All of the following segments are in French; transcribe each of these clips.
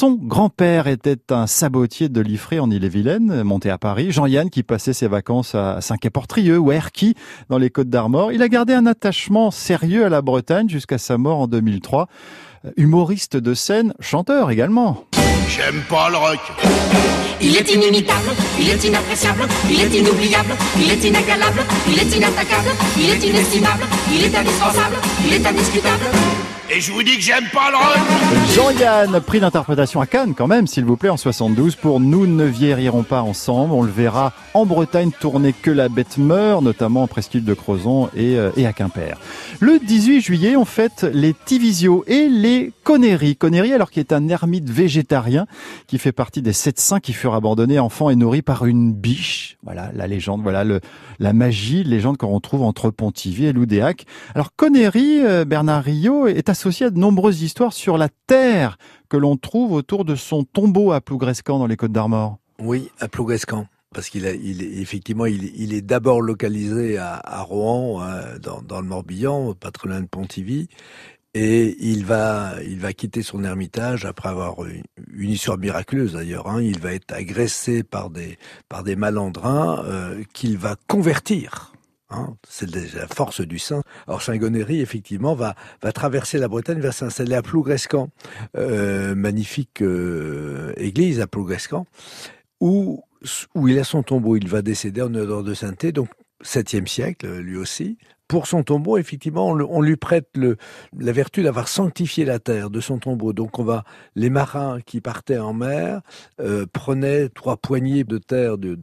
Son grand-père était un sabotier de Liffré en Ille-et-Vilaine, monté à Paris. Jean-Yann qui passait ses vacances à Saint-Quay-Portrieux ou à Erquy dans les Côtes d'Armor. Il a gardé un attachement sérieux à la Bretagne jusqu'à sa mort en 2003. Humoriste de scène, chanteur également. J'aime pas le rock. Il est inimitable, il est inappréciable, il est inoubliable, il est inégalable, il est inattaquable, il est inestimable, il est indispensable, il est indiscutable. Et je vous dis que j'aime pas le. Jean-Yann, prix d'interprétation à Cannes quand même, s'il vous plaît, en 72 pour Nous ne vieillirons pas ensemble. On le verra en Bretagne tourner Que la bête meurt, notamment en Presqu'île de Crozon et, euh, et à Quimper. Le 18 juillet, on fête les Tivisio et les Conneries. Conneries, alors qui est un ermite végétarien qui fait partie des sept saints qui furent abandonnés enfants et nourris par une biche. Voilà la légende, voilà le, la magie, légende qu'on retrouve entre Pontivy et Loudéac. Alors Conneries, euh, Bernard Rio, est associé à de nombreuses histoires sur la terre que l'on trouve autour de son tombeau à Plougrescan dans les Côtes d'Armor. Oui, à Plougrescan. Parce qu'il il, effectivement, il, est d'abord localisé à, à Rouen, euh, dans, le Morbihan, très loin de Pontivy, et il va, il va quitter son ermitage après avoir eu une histoire miraculeuse d'ailleurs. Hein. Il va être agressé par des, par des malandrins euh, qu'il va convertir. Hein. C'est la force du saint. Alors Saint-Gonéry, effectivement, va, va traverser la Bretagne, va s'installer à Plougrescan, euh, magnifique euh, église à Plougrescan, où, où il a son tombeau. Il va décéder en odeur de sainteté, donc 7e siècle, lui aussi. Pour son tombeau, effectivement, on, lui prête la vertu d'avoir sanctifié la terre de son tombeau. Donc, on va, les marins qui partaient en mer euh, prenaient trois poignées de terre de,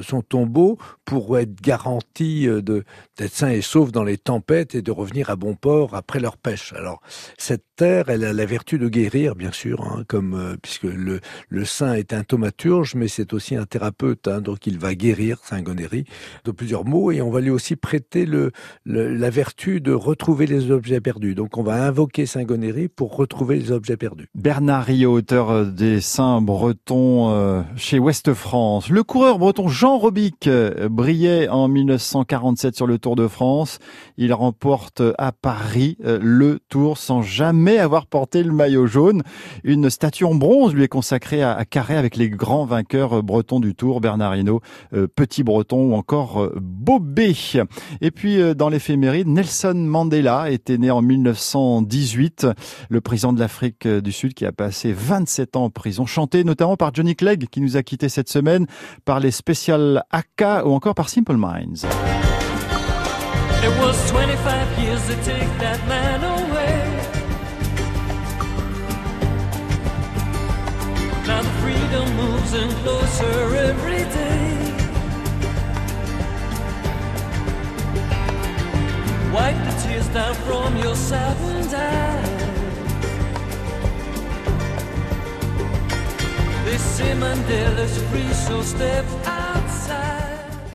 son tombeau pour être garantis euh, d'être sains et saufs dans les tempêtes et de revenir à bon port après leur pêche. Alors, cette terre, elle a la vertu de guérir, bien sûr, hein, comme euh, puisque le, le saint est un thaumaturge, mais c'est aussi un thérapeute, hein, donc il va guérir Saint Gonéry de plusieurs mots et on va lui aussi prêter le, le- la vertu de retrouver les objets perdus. Donc on va invoquer Saint Gonéry pour retrouver les objets perdus. Bernard Rio, auteur euh, des Saints bretons euh, chez Ouest France. Le coureur breton Jean Robic euh, brillait en 1947 sur le Tour de France. Il remporte euh, à Paris le Tour sans jamais avoir porté le maillot jaune. Une statue en bronze lui est consacrée à, à Carré avec les grands vainqueurs bretons du Tour, Bernard Hinault, euh, Petit Breton ou encore euh, Bobé. Et puis dans Nelson Mandela était né en 1918, le président de l'Afrique du Sud qui a passé 27 ans en prison, chanté notamment par Johnny Clegg qui nous a quitté cette semaine, par les spéciales AK ou encore par Simple Minds. It was 25 years to take that man away. Now the freedom moves in closer every day. down from yourself and I. This Simon is free, so step out.